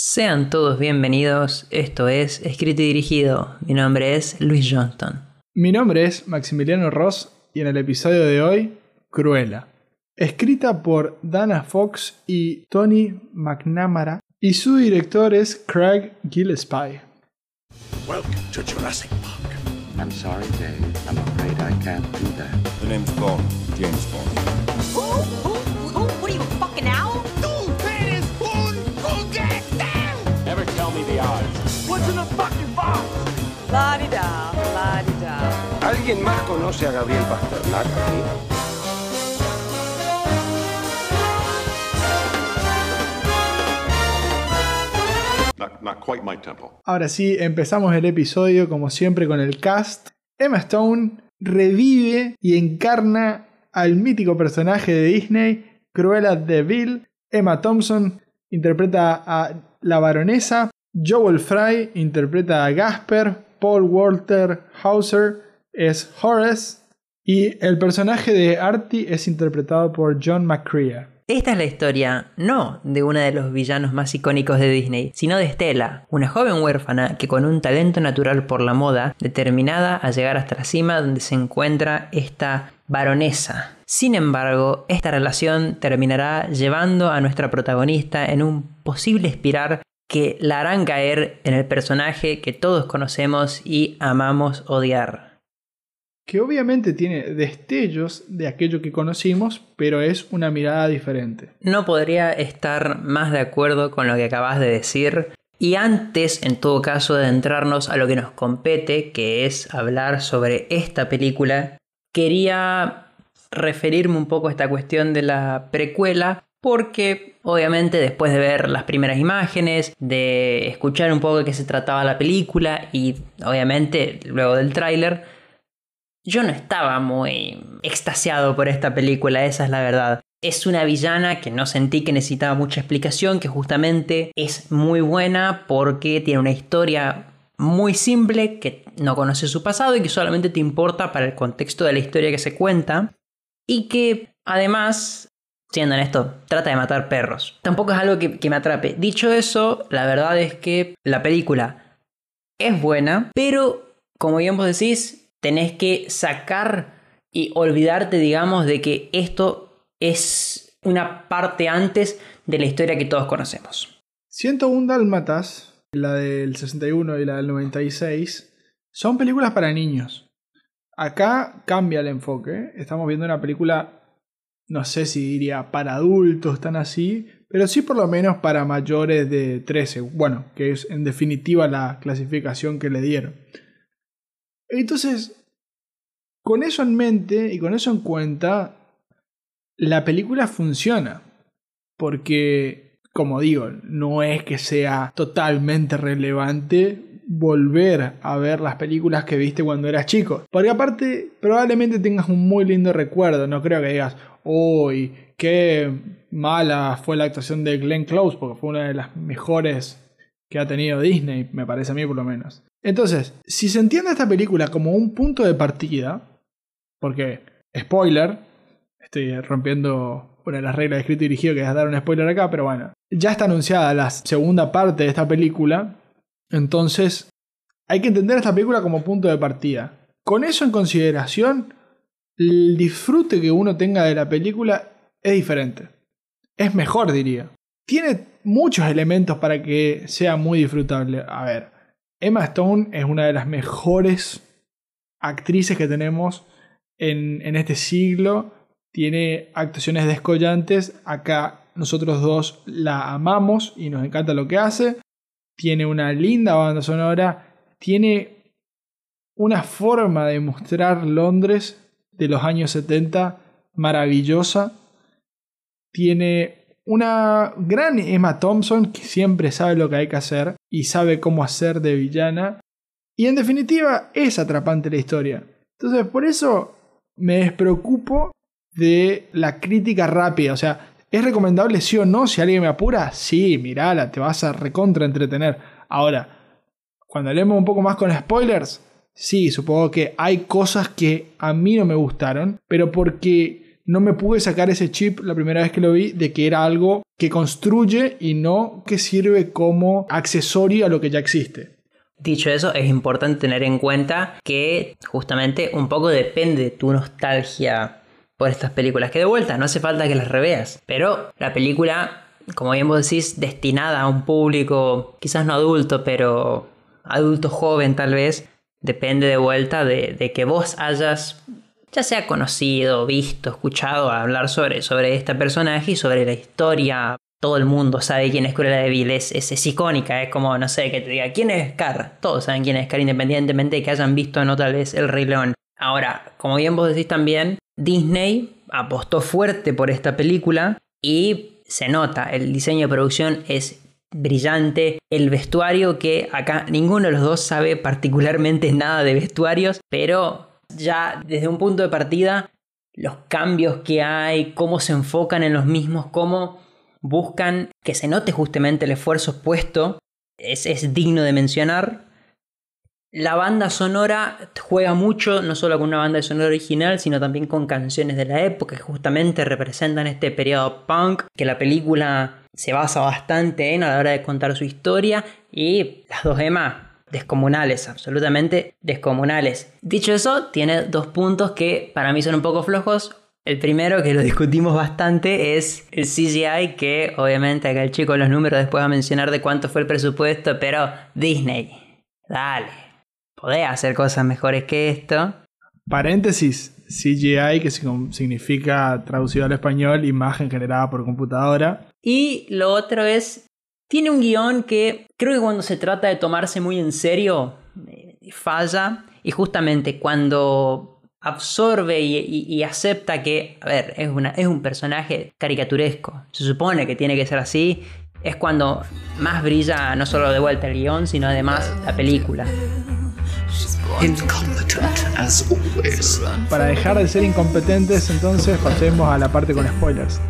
Sean todos bienvenidos, esto es Escrito y Dirigido. Mi nombre es Luis Johnston. Mi nombre es Maximiliano Ross y en el episodio de hoy, Cruella. Escrita por Dana Fox y Tony McNamara y su director es Craig Gillespie. Welcome to Jurassic Park. I'm sorry, Dave. I'm afraid I can't do that. The name's Bond, James Bond. La-di-da, la-di-da. ¿Alguien más conoce a Gabriel Pasternak aquí? Not, not quite my tempo. Ahora sí, empezamos el episodio como siempre con el cast. Emma Stone revive y encarna al mítico personaje de Disney, Cruella de Vil. Emma Thompson interpreta a la baronesa. Joel Fry interpreta a Gasper. Paul Walter Hauser es Horace. Y el personaje de Artie es interpretado por John McCrea. Esta es la historia no de uno de los villanos más icónicos de Disney, sino de Stella, una joven huérfana que con un talento natural por la moda, determinada a llegar hasta la cima donde se encuentra esta baronesa. Sin embargo, esta relación terminará llevando a nuestra protagonista en un posible espiral que la harán caer en el personaje que todos conocemos y amamos odiar. que obviamente tiene destellos de aquello que conocimos, pero es una mirada diferente. No podría estar más de acuerdo con lo que acabas de decir. Y antes, en todo caso, de entrarnos a lo que nos compete, que es hablar sobre esta película, quería referirme un poco a esta cuestión de la precuela, porque obviamente después de ver las primeras imágenes, de escuchar un poco de qué se trataba la película y obviamente luego del tráiler, yo no estaba muy extasiado por esta película, esa es la verdad. Es una villana que no sentí que necesitaba mucha explicación, que justamente es muy buena porque tiene una historia muy simple, que no conoce su pasado y que solamente te importa para el contexto de la historia que se cuenta. Y que además, siendo honesto, trata de matar perros. Tampoco es algo que, que me atrape. Dicho eso, la verdad es que la película es buena, pero como bien vos decís, tenés que sacar y olvidarte, digamos, de que esto es una parte antes de la historia que todos conocemos. 101 Dálmatas, la del 61 y la del 96, son películas para niños. Acá cambia el enfoque. Estamos viendo una película, no sé si diría para adultos, tan así, pero sí por lo menos para mayores de 13. Bueno, que es en definitiva la clasificación que le dieron. Entonces, con eso en mente y con eso en cuenta, la película funciona. Porque, como digo, no es que sea totalmente relevante volver a ver las películas que viste cuando eras chico. Porque aparte, probablemente tengas un muy lindo recuerdo. No creo que digas, uy, qué mala fue la actuación de Glenn Close, porque fue una de las mejores que ha tenido Disney, me parece a mí por lo menos. Entonces, si se entiende esta película como un punto de partida, porque, spoiler, estoy rompiendo una de las reglas de escrito y dirigido que es dar un spoiler acá, pero bueno, ya está anunciada la segunda parte de esta película, entonces hay que entender esta película como punto de partida. Con eso en consideración, el disfrute que uno tenga de la película es diferente. Es mejor, diría. Tiene muchos elementos para que sea muy disfrutable. A ver, Emma Stone es una de las mejores actrices que tenemos en, en este siglo. Tiene actuaciones descollantes. Acá nosotros dos la amamos y nos encanta lo que hace. Tiene una linda banda sonora. Tiene una forma de mostrar Londres de los años 70 maravillosa. Tiene una gran Emma Thompson que siempre sabe lo que hay que hacer y sabe cómo hacer de villana. Y en definitiva es atrapante la historia. Entonces por eso me despreocupo de la crítica rápida. O sea, ¿es recomendable sí o no? Si alguien me apura, sí, mirala, te vas a recontra entretener. Ahora, cuando leemos un poco más con spoilers, sí, supongo que hay cosas que a mí no me gustaron, pero porque no me pude sacar ese chip la primera vez que lo vi de que era algo que construye y no que sirve como accesorio a lo que ya existe. Dicho eso, es importante tener en cuenta que justamente un poco depende de tu nostalgia por estas películas. Que de vuelta, no hace falta que las reveas. Pero la película, como bien vos decís, destinada a un público quizás no adulto, pero adulto joven tal vez, depende de vuelta de, de que vos hayas ya sea conocido, visto, escuchado hablar sobre, sobre este personaje y sobre la historia todo el mundo sabe quién es Cruella de Vil, es, es, icónica, es como, no sé, que te diga, ¿quién es Scar? Todos saben quién es Scar, independientemente de que hayan visto o no tal vez El Rey León. Ahora, como bien vos decís también, Disney apostó fuerte por esta película y se nota, el diseño de producción es brillante, el vestuario que acá ninguno de los dos sabe particularmente nada de vestuarios, pero ya desde un punto de partida, los cambios que hay, cómo se enfocan en los mismos, cómo buscan que se note justamente el esfuerzo puesto, es, es, digno de mencionar. La banda sonora juega mucho, no solo con una banda sonora original, sino también con canciones de la época que justamente representan este periodo punk, que la película se basa bastante en a la hora de contar su historia, y las dos gemas descomunales, absolutamente descomunales. Dicho eso, tiene dos puntos que para mí son un poco flojos. El primero, que lo discutimos bastante, es el CGI, que obviamente acá el chico los números después va a mencionar de cuánto fue el presupuesto, pero Disney, dale, podés hacer cosas mejores que esto. Paréntesis, CGI, que significa traducido al español, imagen generada por computadora. Y lo otro es, tiene un guion que creo que cuando se trata de tomarse muy en serio, falla. Y justamente cuando absorbe y, y, y, acepta que, a ver, es, una, es un personaje caricaturesco. Se supone que tiene que ser así. Es cuando más brilla no solo de vuelta el guion, sino además la película. Para dejar de ser incompetentes, entonces pasemos a la parte con spoilers.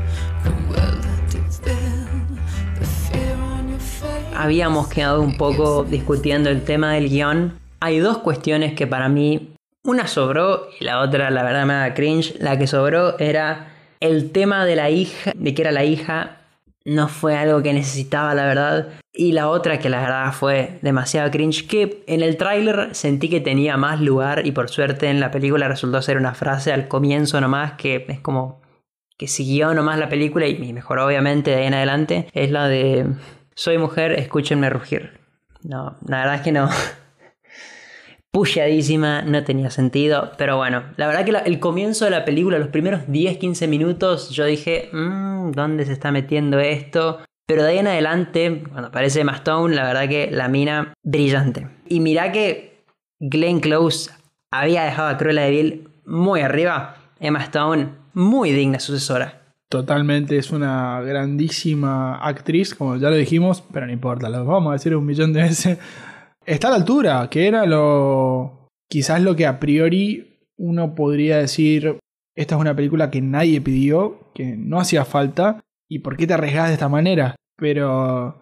Habíamos quedado un poco discutiendo el tema del guion. Hay dos cuestiones que para mí una sobró y la otra, la verdad, me da cringe. La que sobró era el tema de la hija, de que era la hija. No fue algo que necesitaba, la verdad. Y la otra, que la verdad fue demasiado cringe, que en el tráiler sentí que tenía más lugar y por suerte en la película resultó ser una frase al comienzo nomás que es como que siguió nomás la película y mejoró obviamente de ahí en adelante. Es la de soy mujer, escúchenme rugir. No, la verdad es que no. Pusheadísima, no tenía sentido. Pero bueno, la verdad que el comienzo de la película, los primeros 10-15 minutos, yo dije, mmm, ¿dónde se está metiendo esto? Pero de ahí en adelante, cuando aparece Emma Stone, la verdad que la mina brillante. Y mirá que Glenn Close había dejado a Cruella de Vil muy arriba. Emma Stone, muy digna sucesora. Totalmente, es una grandísima actriz, como ya lo dijimos, pero no importa, lo vamos a decir un millón de veces está a la altura, que era lo. quizás lo que a priori uno podría decir. Esta es una película que nadie pidió, que no hacía falta, y por qué te arriesgas de esta manera. Pero.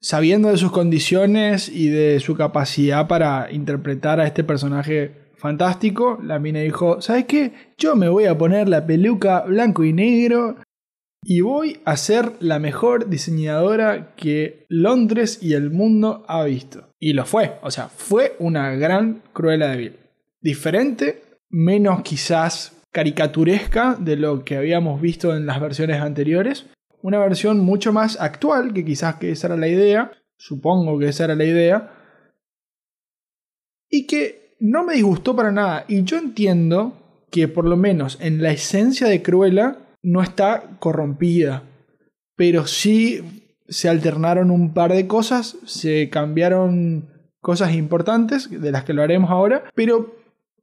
sabiendo de sus condiciones y de su capacidad para interpretar a este personaje fantástico, la mina dijo: ¿Sabes qué? Yo me voy a poner la peluca blanco y negro y voy a ser la mejor diseñadora que Londres y el mundo ha visto. Y lo fue, o sea, fue una gran Cruella de Vil. Diferente, menos quizás caricaturesca de lo que habíamos visto en las versiones anteriores. Una versión mucho más actual, que quizás que esa era la idea, supongo que esa era la idea. Y que no me disgustó para nada. Y yo entiendo que por lo menos en la esencia de Cruella no está corrompida, pero sí se alternaron un par de cosas, se cambiaron cosas importantes, de las que lo haremos ahora, pero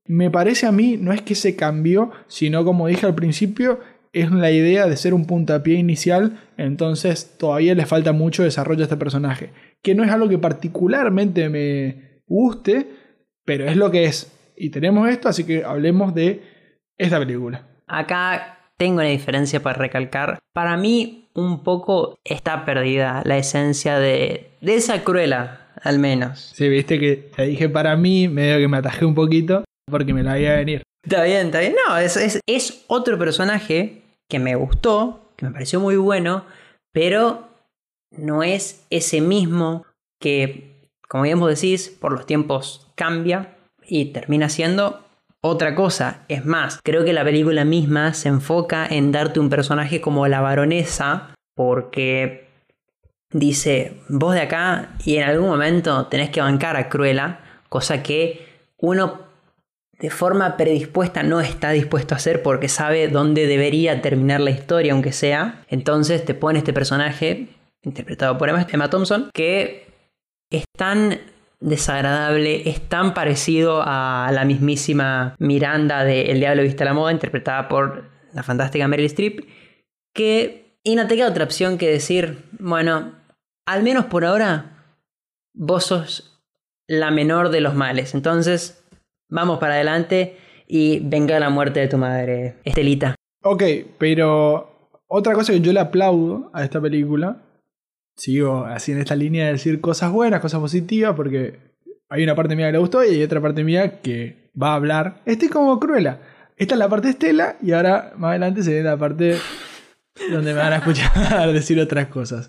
me parece a mí no es que se cambió, sino como dije al principio, es la idea de ser un puntapié inicial, entonces todavía le falta mucho desarrollo a este personaje, que no es algo que particularmente me guste, pero es lo que es. Y tenemos esto, así que hablemos de esta película. Acá tengo una diferencia para recalcar. Para mí, un poco está perdida la esencia de, de esa cruela, al menos. Sí, viste que te dije para mí, medio que me atajé un poquito porque me la veía venir. Está bien, está bien. No, es, es, es otro personaje que me gustó, que me pareció muy bueno, pero no es ese mismo que, como bien vos decís, por los tiempos cambia y termina siendo otra cosa. Es más, creo que la película misma se enfoca en darte un personaje como la baronesa, porque dice, vos de acá y en algún momento tenés que bancar a Cruella, cosa que uno de forma predispuesta no está dispuesto a hacer porque sabe dónde debería terminar la historia, aunque sea. Entonces te pone este personaje, interpretado por Emma Thompson, que es tan desagradable, es tan parecido a la mismísima Miranda de El Diablo Vista la Moda, interpretada por la fantástica Meryl Streep, que y no te queda otra opción que decir, bueno, al menos por ahora, vos sos la menor de los males. Entonces, vamos para adelante y venga la muerte de tu madre, Estelita. Ok, pero otra cosa que yo le aplaudo a esta película, sigo así en esta línea de decir cosas buenas, cosas positivas, porque hay una parte mía que le gustó y hay otra parte mía que va a hablar. Estoy como cruela. Esta es la parte Estela y ahora más adelante se ve la parte donde me van a escuchar decir otras cosas.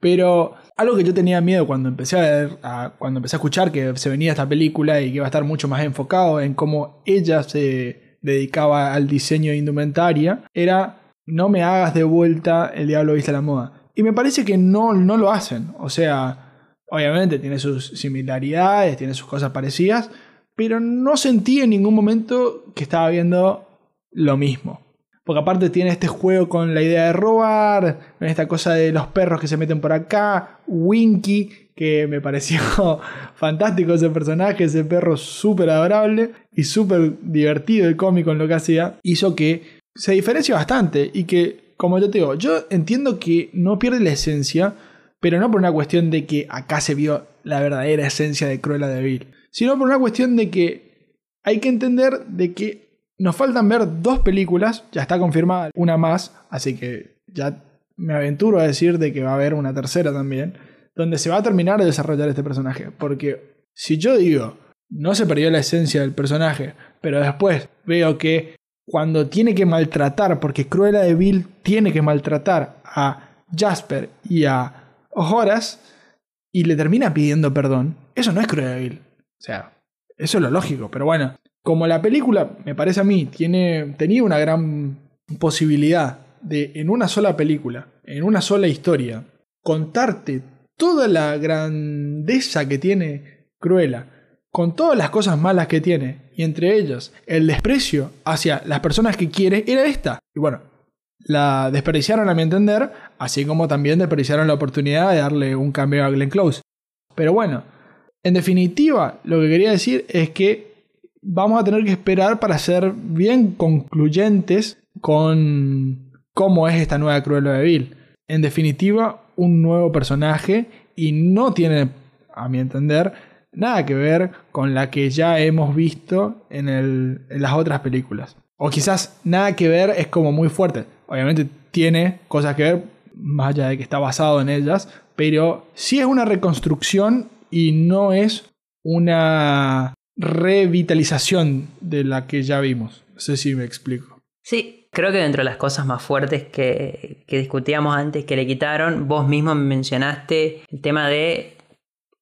Pero algo que yo tenía miedo cuando empecé a ver, cuando empecé a escuchar que se venía esta película y que iba a estar mucho más enfocado en cómo ella se dedicaba al diseño de indumentaria, era no me hagas de vuelta el diablo viste la moda. Y me parece que no, no lo hacen. O sea, obviamente tiene sus similaridades, tiene sus cosas parecidas, pero no sentí en ningún momento que estaba viendo lo mismo. Porque aparte tiene este juego con la idea de robar, esta cosa de los perros que se meten por acá, Winky, que me pareció fantástico ese personaje, ese perro súper adorable y súper divertido y cómico en lo que hacía, hizo que se diferencia bastante y que, como yo te digo, yo entiendo que no pierde la esencia, pero no por una cuestión de que acá se vio la verdadera esencia de Cruella de Vil, sino por una cuestión de que hay que entender de que nos faltan ver dos películas, ya está confirmada una más, así que ya me aventuro a decir de que va a haber una tercera también, donde se va a terminar de desarrollar este personaje. Porque si yo digo, no se perdió la esencia del personaje, pero después veo que cuando tiene que maltratar, porque Cruella de Vil tiene que maltratar a Jasper y a Horace, y le termina pidiendo perdón, eso no es Cruella de Vil. O sea, eso es lo lógico, pero bueno, como la película, me parece a mí, tiene, tenía una gran posibilidad de en una sola película, en una sola historia, contarte toda la grandeza que tiene Cruella, con todas las cosas malas que tiene, y entre ellas el desprecio hacia las personas que quiere, era esta. Y bueno, la desperdiciaron a mi entender, así como también desperdiciaron la oportunidad de darle un cambio a Glenn Close. Pero bueno, en definitiva, lo que quería decir es que vamos a tener que esperar para ser bien concluyentes con cómo es esta nueva Cruella de Vil. En definitiva, un nuevo personaje y no tiene, a mi entender, nada que ver con la que ya hemos visto en, el- en las otras películas. O quizás nada que ver es como muy fuerte. Obviamente tiene cosas que ver, más allá de que está basado en ellas, pero sí es una reconstrucción y no es una revitalización de la que ya vimos. No sé si me explico. Sí, creo que dentro de las cosas más fuertes que, que discutíamos antes que le quitaron, vos mismo me mencionaste el tema de,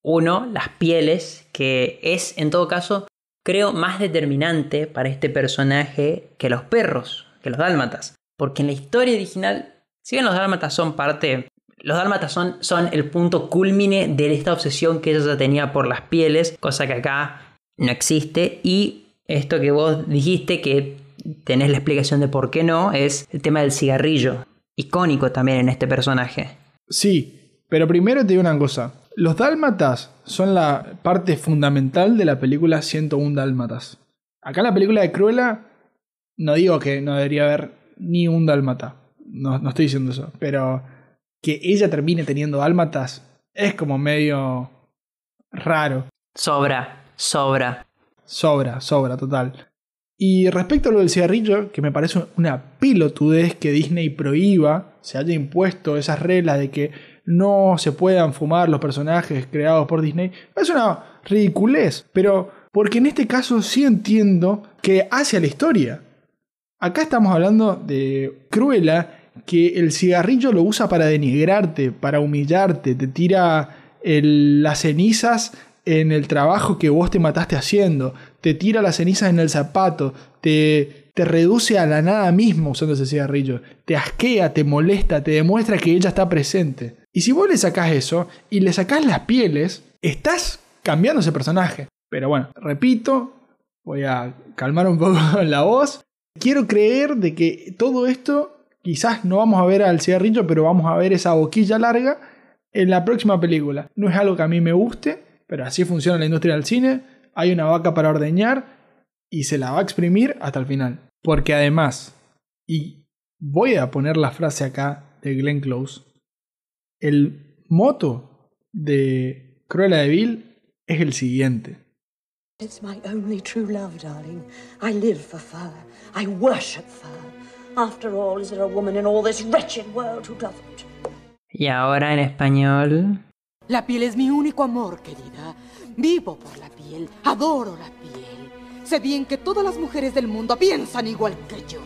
uno, las pieles, que es en todo caso, creo, más determinante para este personaje que los perros, que los dálmatas. Porque en la historia original, si bien los dálmatas son parte... Los dálmatas son, son el punto culmine de esta obsesión que ella tenía por las pieles, cosa que acá no existe. Y esto que vos dijiste, que tenés la explicación de por qué no, es el tema del cigarrillo. Icónico también en este personaje. Sí, pero primero te digo una cosa. Los dálmatas son la parte fundamental de la película 101 dálmatas. Acá en la película de Cruella, no digo que no debería haber ni un dálmata. No, no estoy diciendo eso. Pero que ella termine teniendo dálmatas es como medio raro. Sobra, sobra. Sobra, sobra, total. Y respecto a lo del cigarrillo, que me parece una pilotudez que Disney prohíba, se haya impuesto esas reglas de que no se puedan fumar los personajes creados por Disney, es una ridiculez. Pero porque en este caso sí entiendo que hace a la historia. Acá estamos hablando de Cruella que el cigarrillo lo usa para denigrarte, para humillarte, te tira las cenizas en el trabajo que vos te mataste haciendo, te tira las cenizas en el zapato, te, reduce a la nada mismo usando ese cigarrillo, te asquea, te molesta, te demuestra que ella está presente. Y si vos le sacás eso y le sacás las pieles, estás cambiando ese personaje. Pero bueno, repito, voy a calmar un poco la voz. Quiero creer de que todo esto, quizás no vamos a ver al cigarrillo, pero vamos a ver esa boquilla larga en la próxima película. No es algo que a mí me guste, pero así funciona la industria del cine. Hay una vaca para ordeñar y se la va a exprimir hasta el final. Porque además, y voy a poner la frase acá de Glenn Close, el moto de Cruella de Vil es el siguiente. It's my only true love, darling. I live for fur. I worship fur. After all, is there a woman in all this wretched world who doesn't? Y ahora en español. La piel es mi único amor, querida. Vivo por la piel, adoro la piel. Sé bien que todas las mujeres del mundo piensan igual que yo.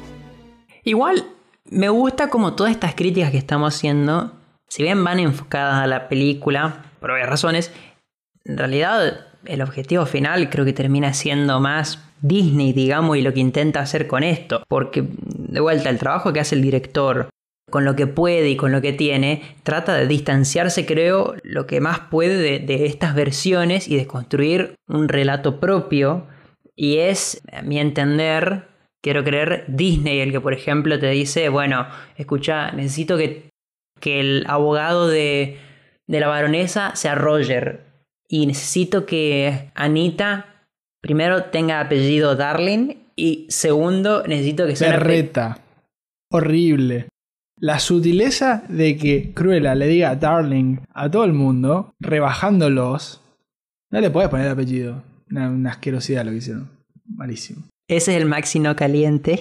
Igual, me gusta como todas estas críticas que estamos haciendo, si bien van enfocadas a la película, por varias razones, en realidad el objetivo final creo que termina siendo más Disney, digamos, y lo que intenta hacer con esto. Porque, de vuelta, el trabajo que hace el director, con lo que puede y con lo que tiene, trata de distanciarse, creo, lo que más puede de, de estas versiones y de construir un relato propio. Y es, a mi entender, quiero creer, Disney el que, por ejemplo, te dice, bueno, escucha, necesito que, que el abogado de, de la baronesa sea Roger. Y necesito que Anita, primero, tenga apellido Darling. Y segundo, necesito que sea... Berreta. Horrible. La sutileza de que Cruella le diga darling a todo el mundo, rebajándolos. No le puedes poner apellido. Una, una asquerosidad lo que hicieron. Malísimo. Ese es el Maxi no caliente.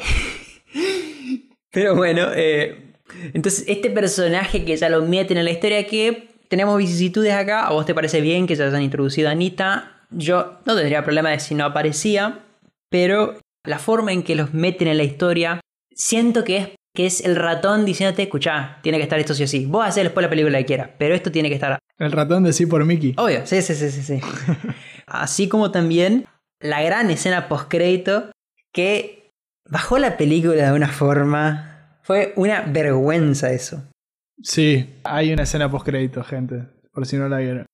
Pero bueno, eh, entonces este personaje que ya lo meten en la historia que tenemos vicisitudes acá, ¿a vos te parece bien que ya hayan introducido a Anita? Yo no tendría problema de si no aparecía, pero la forma en que los meten en la historia, siento que es, que es el ratón diciéndote, escuchá, tiene que estar esto sí o sí. Vos hacés después la película que quieras, pero esto tiene que estar El ratón de sí por Mickey. Obvio, sí, sí, sí, sí, sí. Así como también la gran escena postcrédito que bajó la película de una forma. Fue una vergüenza eso. Sí, hay una escena post crédito, gente. Por si no la vieron.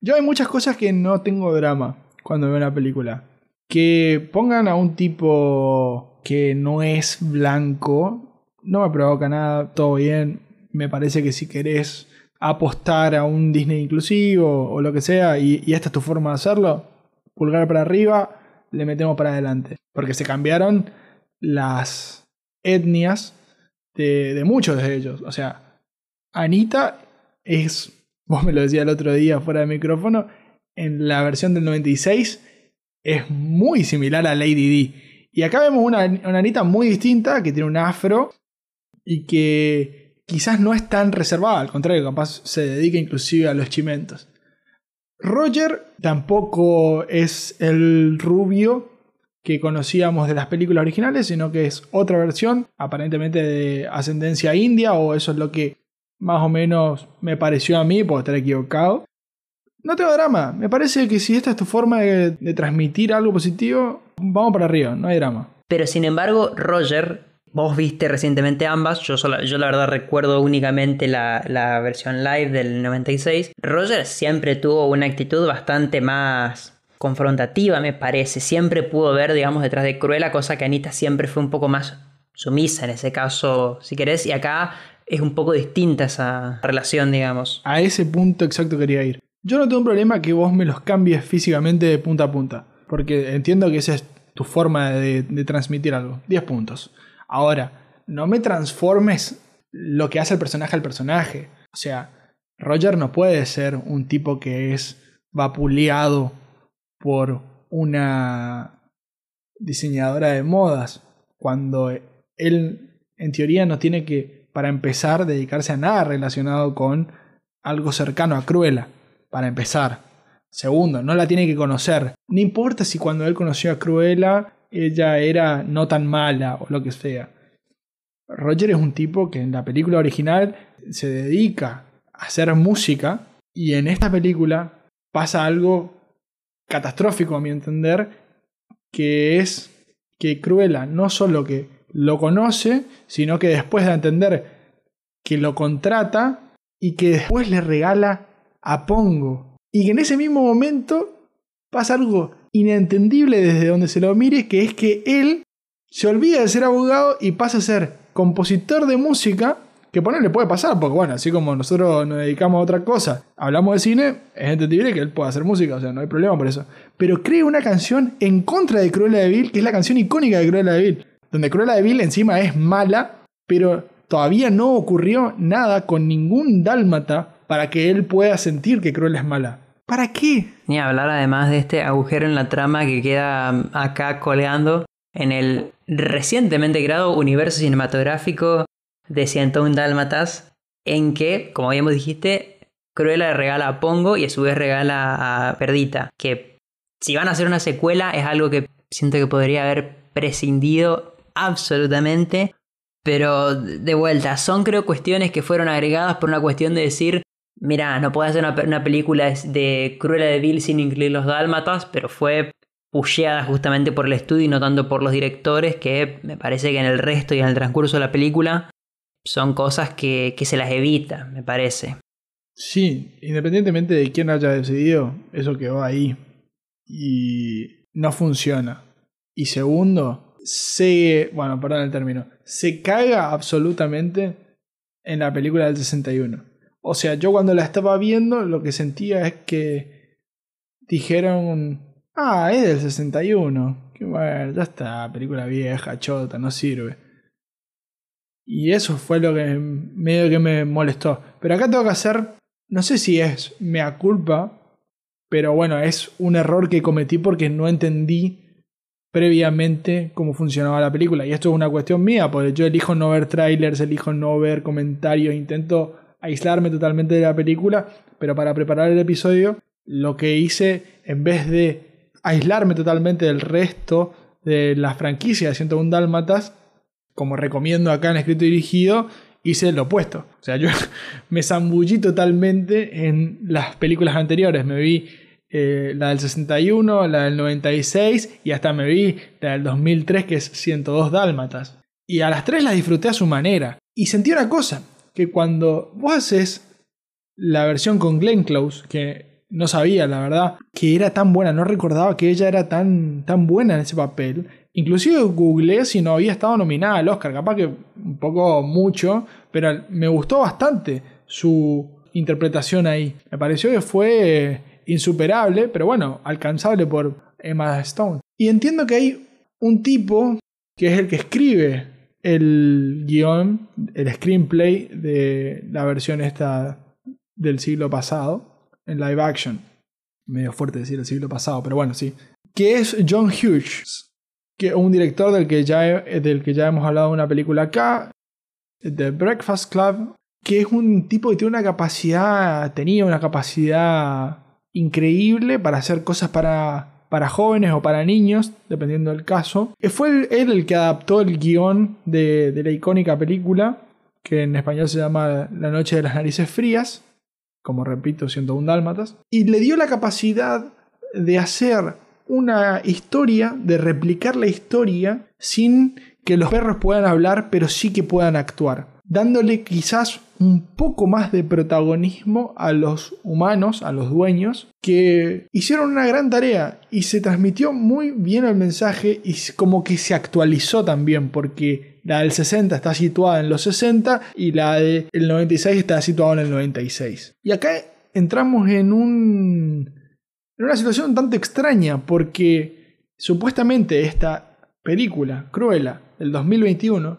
Yo hay muchas cosas que no tengo drama cuando veo una película. Que pongan a un tipo que no es blanco. No me provoca nada, todo bien. Me parece que si querés apostar a un Disney inclusivo o lo que sea, y, esta es tu forma de hacerlo, pulgar para arriba, le metemos para adelante. Porque se cambiaron las etnias de, de muchos de ellos. O sea, Anita es, vos me lo decías el otro día fuera de micrófono, en la versión del 96 es muy similar a Lady D. Y acá vemos una, una Anita muy distinta, que tiene un afro y que quizás no es tan reservada, al contrario, capaz se dedica inclusive a los chimentos. Roger tampoco es el rubio que conocíamos de las películas originales, sino que es otra versión, aparentemente de ascendencia india, o eso es lo que más o menos me pareció a mí, puedo estar equivocado. No tengo drama, me parece que si esta es tu forma de, de transmitir algo positivo, vamos para arriba, no hay drama. Pero sin embargo, Roger, vos viste recientemente ambas, yo, sola- yo la verdad recuerdo únicamente la, la versión live del 96. Roger siempre tuvo una actitud bastante más confrontativa, me parece. Siempre pudo ver, digamos, detrás de Cruella, cosa que Anita siempre fue un poco más sumisa en ese caso, si querés. Y acá es un poco distinta esa relación, digamos. A ese punto exacto quería ir. Yo no tengo un problema que vos me los cambies físicamente de punta a punta, porque entiendo que esa es tu forma de, de transmitir algo. 10 puntos. Ahora, no me transformes lo que hace el personaje al personaje. O sea, Roger no puede ser un tipo que es vapuleado por una diseñadora de modas, cuando él en teoría no tiene que, para empezar, dedicarse a nada relacionado con algo cercano a Cruella, para empezar. Segundo, no la tiene que conocer. No importa si cuando él conoció a Cruella ella era no tan mala o lo que sea. Roger es un tipo que en la película original se dedica a hacer música y en esta película pasa algo catastrófico a mi entender, que es que Cruella no solo que lo conoce, sino que después de entender que lo contrata y que después le regala a Pongo. Y que en ese mismo momento pasa algo inentendible desde donde se lo mire, que es que él se olvida de ser abogado y pasa a ser compositor de música, que ponerle puede pasar, porque bueno, así como nosotros nos dedicamos a otra cosa, hablamos de cine, es entendible que él pueda hacer música, o sea, no hay problema por eso. Pero crea una canción en contra de Cruella de Vil, que es la canción icónica de Cruella de Vil, donde Cruella de Vil encima es mala, pero todavía no ocurrió nada con ningún dálmata para que él pueda sentir que Cruella es mala. ¿Para qué? Ni hablar además de este agujero en la trama que queda mm, acá colgando en el recientemente creado universo cinematográfico de 101 Dálmatas, en que, como habíamos dijiste, Cruella regala a Pongo y a su vez regala a Perdita, que si van a hacer una secuela es algo que siento que podría haber prescindido absolutamente, pero de vuelta, son creo cuestiones que fueron agregadas por una cuestión de decir, mira, no puedo hacer una, película de Cruella de Vil sin incluir los dálmatas, pero fue pusheada justamente por el estudio y no tanto por los directores, que me parece que en el resto y en el transcurso de la película son cosas que, que se las evita, me parece. Sí, independientemente de quién haya decidido, eso quedó ahí. Y no funciona. Y segundo, se. Bueno, perdón el término. Se caga absolutamente en la película del 61. O sea, yo cuando la estaba viendo, lo que sentía es que dijeron. Ah, es del 61. Que bueno, ya está, película vieja, chota, no sirve. Y eso fue lo que medio que me molestó. Pero acá tengo que hacer, no sé si es mea culpa, pero bueno, es un error que cometí porque no entendí previamente cómo funcionaba la película. Y esto es una cuestión mía, porque yo elijo no ver trailers, elijo no ver comentarios, intento aislarme totalmente de la película, pero para preparar el episodio, lo que hice, en vez de aislarme totalmente del resto de la franquicia de 101 Dálmatas, como recomiendo acá en escrito dirigido, hice lo opuesto. O sea, yo me zambullí totalmente en las películas anteriores. Me vi eh, la del 61, la del 96 y hasta me vi la del 2003 que es 102 Dálmatas. Y a las tres las disfruté a su manera. Y sentí una cosa, que cuando vos haces la versión con Glenn Close, que no sabía la verdad que era tan buena, no recordaba que ella era tan, tan buena en ese papel. Inclusive googleé si no había estado nominada al Oscar, capaz que un poco mucho, pero me gustó bastante su interpretación ahí. Me pareció que fue insuperable, pero bueno, alcanzable por Emma Stone. Y entiendo que hay un tipo que es el que escribe el guion, el screenplay de la versión esta del siglo pasado, en live action. Medio fuerte decir el siglo pasado, pero bueno, sí. Que es John Hughes, que un director del que ya, del que ya hemos hablado en una película acá, The Breakfast Club, que es un tipo que tiene una capacidad, tenía una capacidad increíble para hacer cosas para, para jóvenes o para niños, dependiendo del caso. Fue él el que adaptó el guion de, de la icónica película, que en español se llama La Noche de las Narices Frías, como repito, 101 Dálmatas, y le dio la capacidad de hacer una historia, de replicar la historia sin que los perros puedan hablar, pero sí que puedan actuar, dándole quizás un poco más de protagonismo a los humanos, a los dueños, que hicieron una gran tarea y se transmitió muy bien el mensaje y como que se actualizó también, porque la del 60 está situada en los 60 y la del 96 está situada en el 96. Y acá entramos en un en una situación un tanto extraña porque supuestamente esta película, Cruella, del 2021,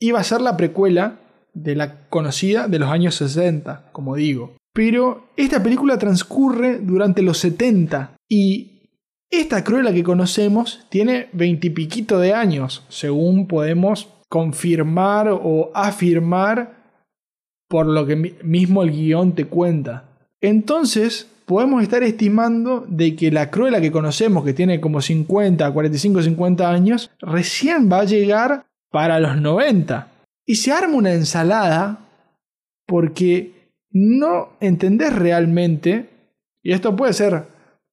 iba a ser la precuela de la conocida de los años 60, como digo. Pero esta película transcurre durante los 70 y esta Cruella que conocemos tiene veintipiquito de años, según podemos confirmar o afirmar por lo que mismo el guion te cuenta. Entonces, podemos estar estimando de que la Cruella que conocemos, que tiene como 50, 45, 50 años, recién va a llegar para los 90. Y se arma una ensalada porque no entendés realmente, y esto puede ser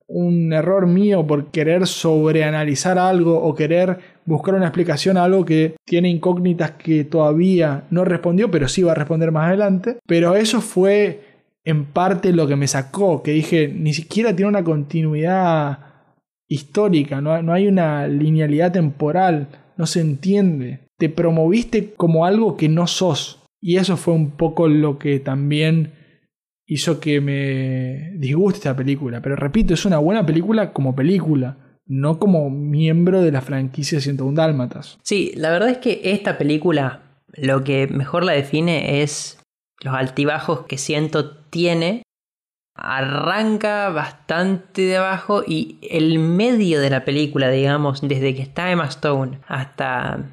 un error mío por querer sobreanalizar algo o querer buscar una explicación a algo que tiene incógnitas que todavía no respondió, pero sí va a responder más adelante. Pero eso fue en parte lo que me sacó, que dije, ni siquiera tiene una continuidad histórica, no, no hay una linealidad temporal, no se entiende. Te promoviste como algo que no sos. Y eso fue un poco lo que también hizo que me disguste esta película. Pero repito, es una buena película como película, no como miembro de la franquicia 101 Dálmatas. Sí, la verdad es que esta película lo que mejor la define es los altibajos que siento tiene. Arranca bastante de abajo y el medio de la película, digamos, desde que está Emma Stone hasta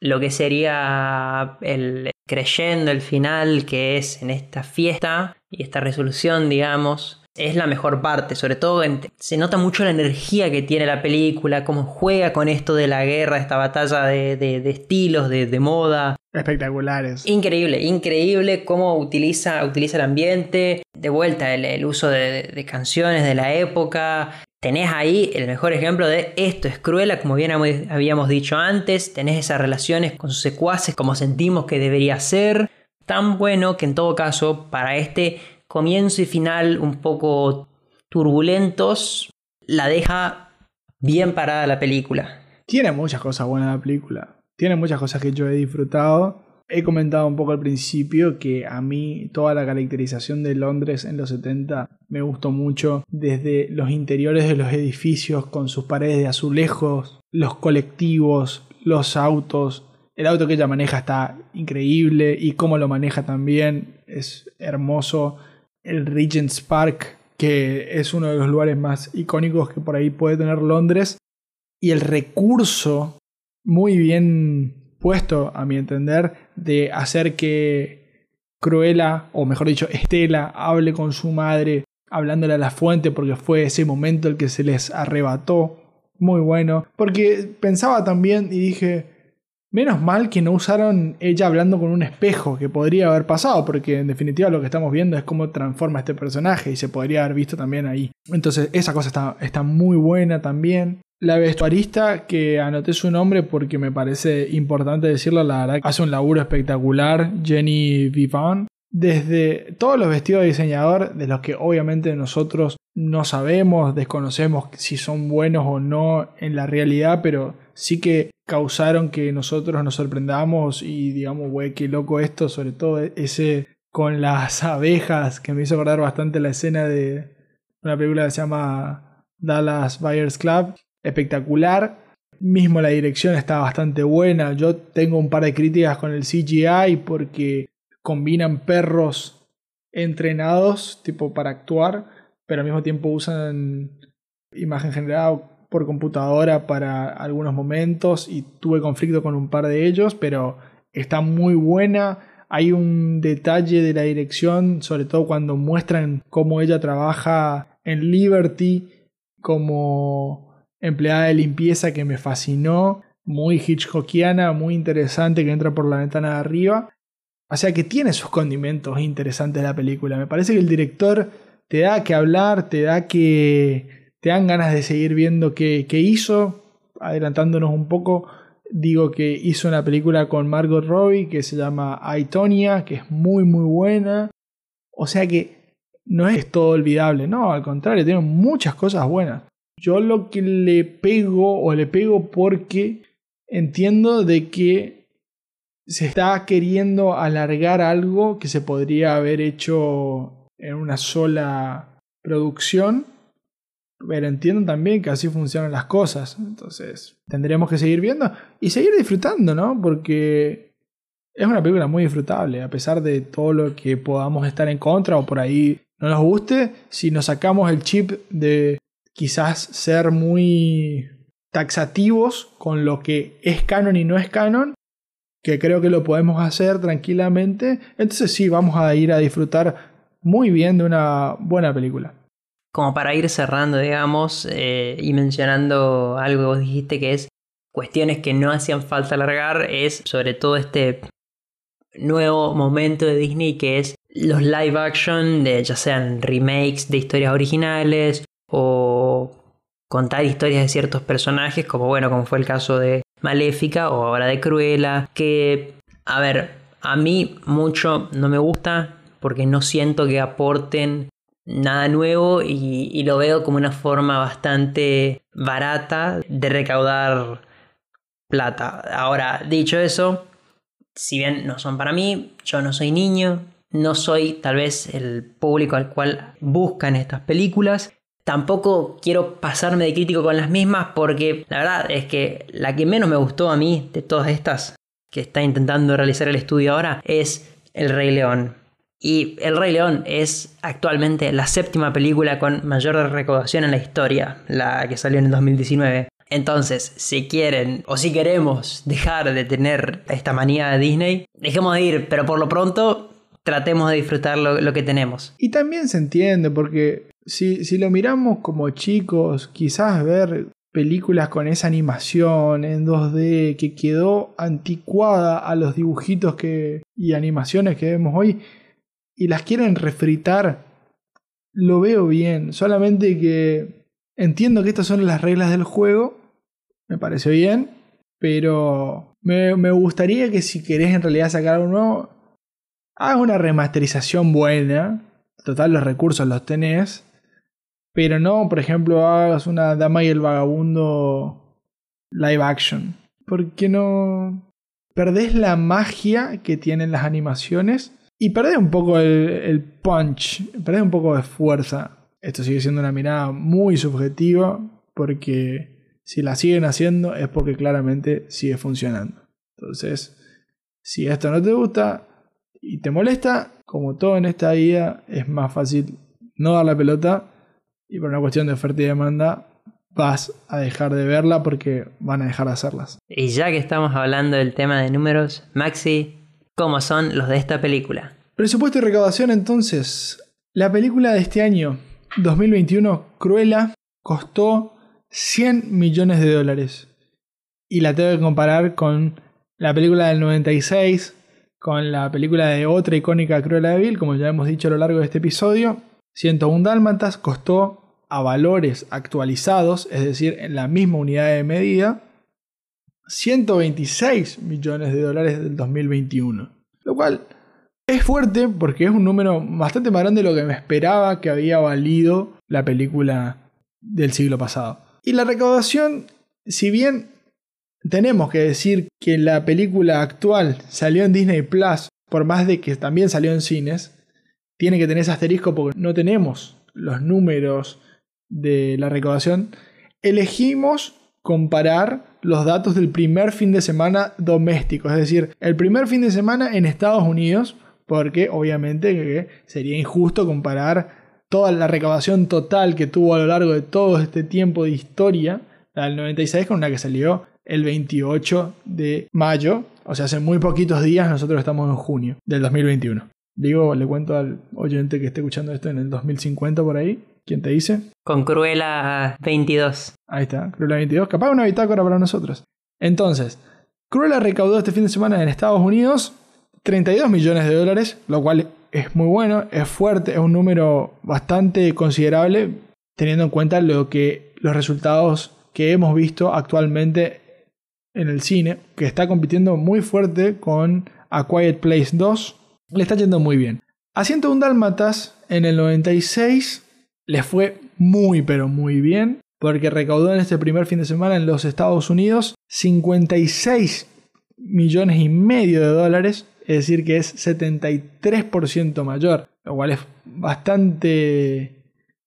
lo que sería el creyendo el final que es en esta fiesta y esta resolución, digamos, es la mejor parte, sobre todo se nota mucho la energía que tiene la película, cómo juega con esto de la guerra, esta batalla de, estilos, de, moda. Espectaculares. Increíble, increíble cómo utiliza, utiliza el ambiente, de vuelta el, uso de, canciones de la época. Tenés ahí el mejor ejemplo de esto es cruela, como bien habíamos dicho antes, tenés esas relaciones con sus secuaces como sentimos que debería ser. Tan bueno que en todo caso para este comienzo y final un poco turbulentos, la deja bien parada la película. Tiene muchas cosas buenas la película. Tiene muchas cosas que yo he disfrutado. He comentado un poco al principio que a mí toda la caracterización de Londres en los 70 me gustó mucho, desde los interiores de los edificios con sus paredes de azulejos, los colectivos, los autos. El auto que ella maneja está increíble y cómo lo maneja también es hermoso el Regent's Park, que es uno de los lugares más icónicos que por ahí puede tener Londres, y el recurso muy bien puesto, a mi entender, de hacer que Cruella, o mejor dicho, Estela, hable con su madre, hablándole a la fuente, porque fue ese momento el que se les arrebató. Muy bueno. Porque pensaba también y dije, Menos mal que no usaron ella hablando con un espejo, que podría haber pasado, porque en definitiva lo que estamos viendo es cómo transforma este personaje y se podría haber visto también ahí. Entonces esa cosa está, está muy buena también. La vestuarista, que anoté su nombre porque me parece importante decirlo, la verdad hace un laburo espectacular, Jenny Vivan. Desde todos los vestidos de diseñador, de los que obviamente nosotros no sabemos, desconocemos si son buenos o no en la realidad, pero sí que causaron que nosotros nos sorprendamos y digamos, güey, qué loco esto, sobre todo ese con las abejas, que me hizo acordar bastante la escena de una película que se llama Dallas Buyers Club, espectacular. Mismo la dirección está bastante buena. Yo tengo un par de críticas con el CGI porque combinan perros entrenados, tipo para actuar, pero al mismo tiempo usan imagen generada por computadora para algunos momentos y tuve conflicto con un par de ellos, pero está muy buena. Hay un detalle de la dirección, sobre todo cuando muestran cómo ella trabaja en Liberty como empleada de limpieza que me fascinó, muy hitchcockiana, muy interesante que entra por la ventana de arriba. O sea que tiene sus condimentos interesantes la película. Me parece que el director te da que hablar, te da que te dan ganas de seguir viendo qué, hizo. Adelantándonos un poco, digo que hizo una película con Margot Robbie que se llama Aitonia, que es muy muy buena. O sea que no es todo olvidable, no, al contrario, tiene muchas cosas buenas. Yo lo que le pego o le pego porque entiendo de que se está queriendo alargar algo que se podría haber hecho en una sola producción pero entiendo también que así funcionan las cosas. Entonces, tendremos que seguir viendo y seguir disfrutando, ¿no? Porque es una película muy disfrutable, a pesar de todo lo que podamos estar en contra o por ahí no nos guste. Si nos sacamos el chip de quizás ser muy taxativos con lo que es canon y no es canon, que creo que lo podemos hacer tranquilamente, entonces sí, vamos a ir a disfrutar muy bien de una buena película. Como para ir cerrando, digamos, eh, y mencionando algo que vos dijiste que es cuestiones que no hacían falta alargar, es sobre todo este nuevo momento de Disney que es los live action de ya sean remakes de historias originales o contar historias de ciertos personajes como bueno como fue el caso de Maléfica o ahora de Cruella que a ver a mí mucho no me gusta porque no siento que aporten nada nuevo y, y lo veo como una forma bastante barata de recaudar plata. Ahora, dicho eso, si bien no son para mí, yo no soy niño, no soy tal vez el público al cual buscan estas películas. Tampoco quiero pasarme de crítico con las mismas porque la verdad es que la que menos me gustó a mí de todas estas que está intentando realizar el estudio ahora es El Rey León. Y El Rey León es actualmente la séptima película con mayor recaudación en la historia, la que salió en el 2019. Entonces, si quieren o si queremos dejar de tener esta manía de Disney, dejemos de ir, pero por lo pronto tratemos de disfrutar lo, lo que tenemos. Y también se entiende, porque si, si lo miramos como chicos, quizás ver películas con esa animación en 2D que quedó anticuada a los dibujitos que, y animaciones que vemos hoy y las quieren refritar, lo veo bien. Solamente que entiendo que estas son las reglas del juego, me parece bien, pero me, me gustaría que si querés en realidad sacar nuevo, hagas una remasterización buena. Total, los recursos los tenés. Pero no, por ejemplo, hagas una Dama y el Vagabundo live action. Porque no. Perdés la magia que tienen las animaciones. Y perdés un poco el, punch. Perdés un poco de fuerza. Esto sigue siendo una mirada muy subjetiva. Porque si la siguen haciendo es porque claramente sigue funcionando. Entonces, si esto no te gusta y te molesta, como todo en esta vida, es más fácil no dar la pelota y por una cuestión de oferta y demanda vas a dejar de verla porque van a dejar de hacerlas. Y ya que estamos hablando del tema de números, Maxi, ¿cómo son los de esta película? Presupuesto y recaudación entonces. La película de este año, 2021, Cruella, costó 100 millones de dólares. Y la tengo que comparar con la película del 96, con la película de otra icónica Cruella de Vil, como ya hemos dicho a lo largo de este episodio. 101 Dálmatas costó a valores actualizados, es decir, en la misma unidad de medida, 126 millones de dólares del 2021. Lo cual es fuerte porque es un número bastante más grande de lo que me esperaba que había valido la película del siglo pasado. Y la recaudación, si bien tenemos que decir que la película actual salió en Disney Plus, por más de que también salió en cines, tiene que tener ese asterisco porque no tenemos los números de la recaudación, elegimos comparar los datos del primer fin de semana doméstico, es decir, el primer fin de semana en Estados Unidos, porque obviamente sería injusto comparar toda la recaudación total que tuvo a lo largo de todo este tiempo de historia, la del 96, con una que salió el 28 de mayo, o sea, hace muy poquitos días, nosotros estamos en junio del 2021. Digo, le cuento al oyente que esté escuchando esto en el 2050 por ahí. ¿Quién te dice? Con Cruella 22. Ahí está, Cruella 22. Capaz una bitácora para nosotros. Entonces, Cruella recaudó este fin de semana en Estados Unidos 32 millones de dólares, lo cual es muy bueno, es fuerte, es un número bastante considerable teniendo en cuenta lo que los resultados que hemos visto actualmente en el cine, que está compitiendo muy fuerte con A Quiet Place 2, le está yendo muy bien. A 101 Dálmatas en el 96 le fue muy pero muy bien, porque recaudó en este primer fin de semana en los Estados Unidos 56 millones y medio de dólares, es decir que es 73% mayor, lo cual es bastante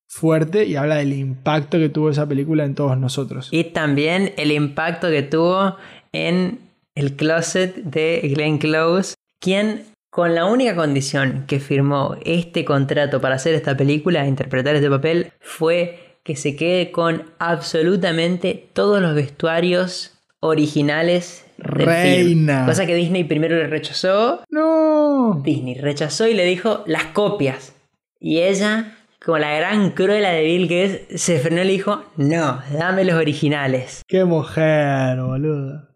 fuerte y habla del impacto que tuvo esa película en todos nosotros. Y también el impacto que tuvo en el closet de Glenn Close, quien con la única condición que firmó este contrato para hacer esta película, interpretar este papel, fue que se quede con absolutamente todos los vestuarios originales del Reina. film. Cosa que Disney primero le rechazó. No. Disney rechazó y le dijo las copias. Y ella, como la gran cruela de Bill que es, se frenó y le dijo, no, dame los originales. Qué mujer, boludo.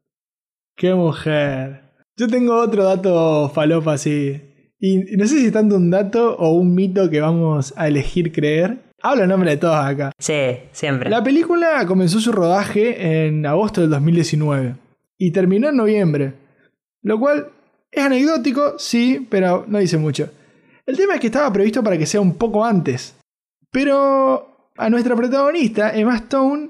Qué mujer. Yo tengo otro dato falopa así. Y no sé si es tanto un dato o un mito que vamos a elegir creer. Hablo en nombre de todos acá. Sí, siempre. La película comenzó su rodaje en agosto del 2019 y terminó en noviembre. Lo cual es anecdótico, sí, pero no dice mucho. El tema es que estaba previsto para que sea un poco antes. Pero a nuestra protagonista, Emma Stone,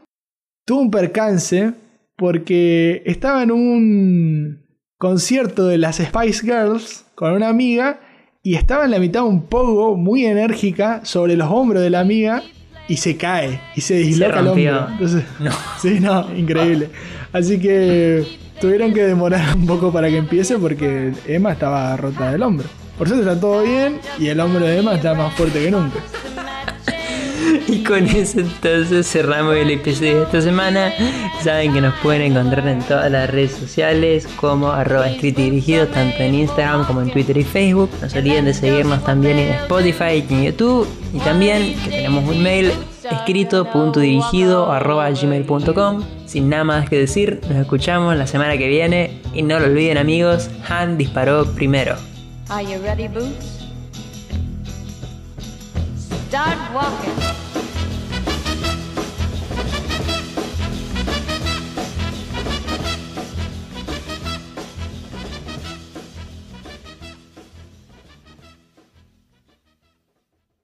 tuvo un percance porque estaba en un concierto de las Spice Girls con una amiga y estaba en la mitad un pogo muy enérgica sobre los hombros de la amiga y se cae y se disloca el hombro. Entonces, No. Sí, no, increíble. Así que tuvieron que demorar un poco para que empiece porque Emma estaba rota del hombro. Por suerte está todo bien y el hombro de Emma está más fuerte que nunca. Y con eso entonces cerramos el episodio de esta semana. Saben que nos pueden encontrar en todas las redes sociales como arroba y dirigido, tanto en Instagram como en Twitter y Facebook. No se olviden de seguirnos también en Spotify y en YouTube. Y también que tenemos un mail escrito.dirigido arroba gmail.com. Sin nada más que decir, nos escuchamos la semana que viene. Y no lo olviden amigos, Han disparó primero. Are you Boots? Start walking.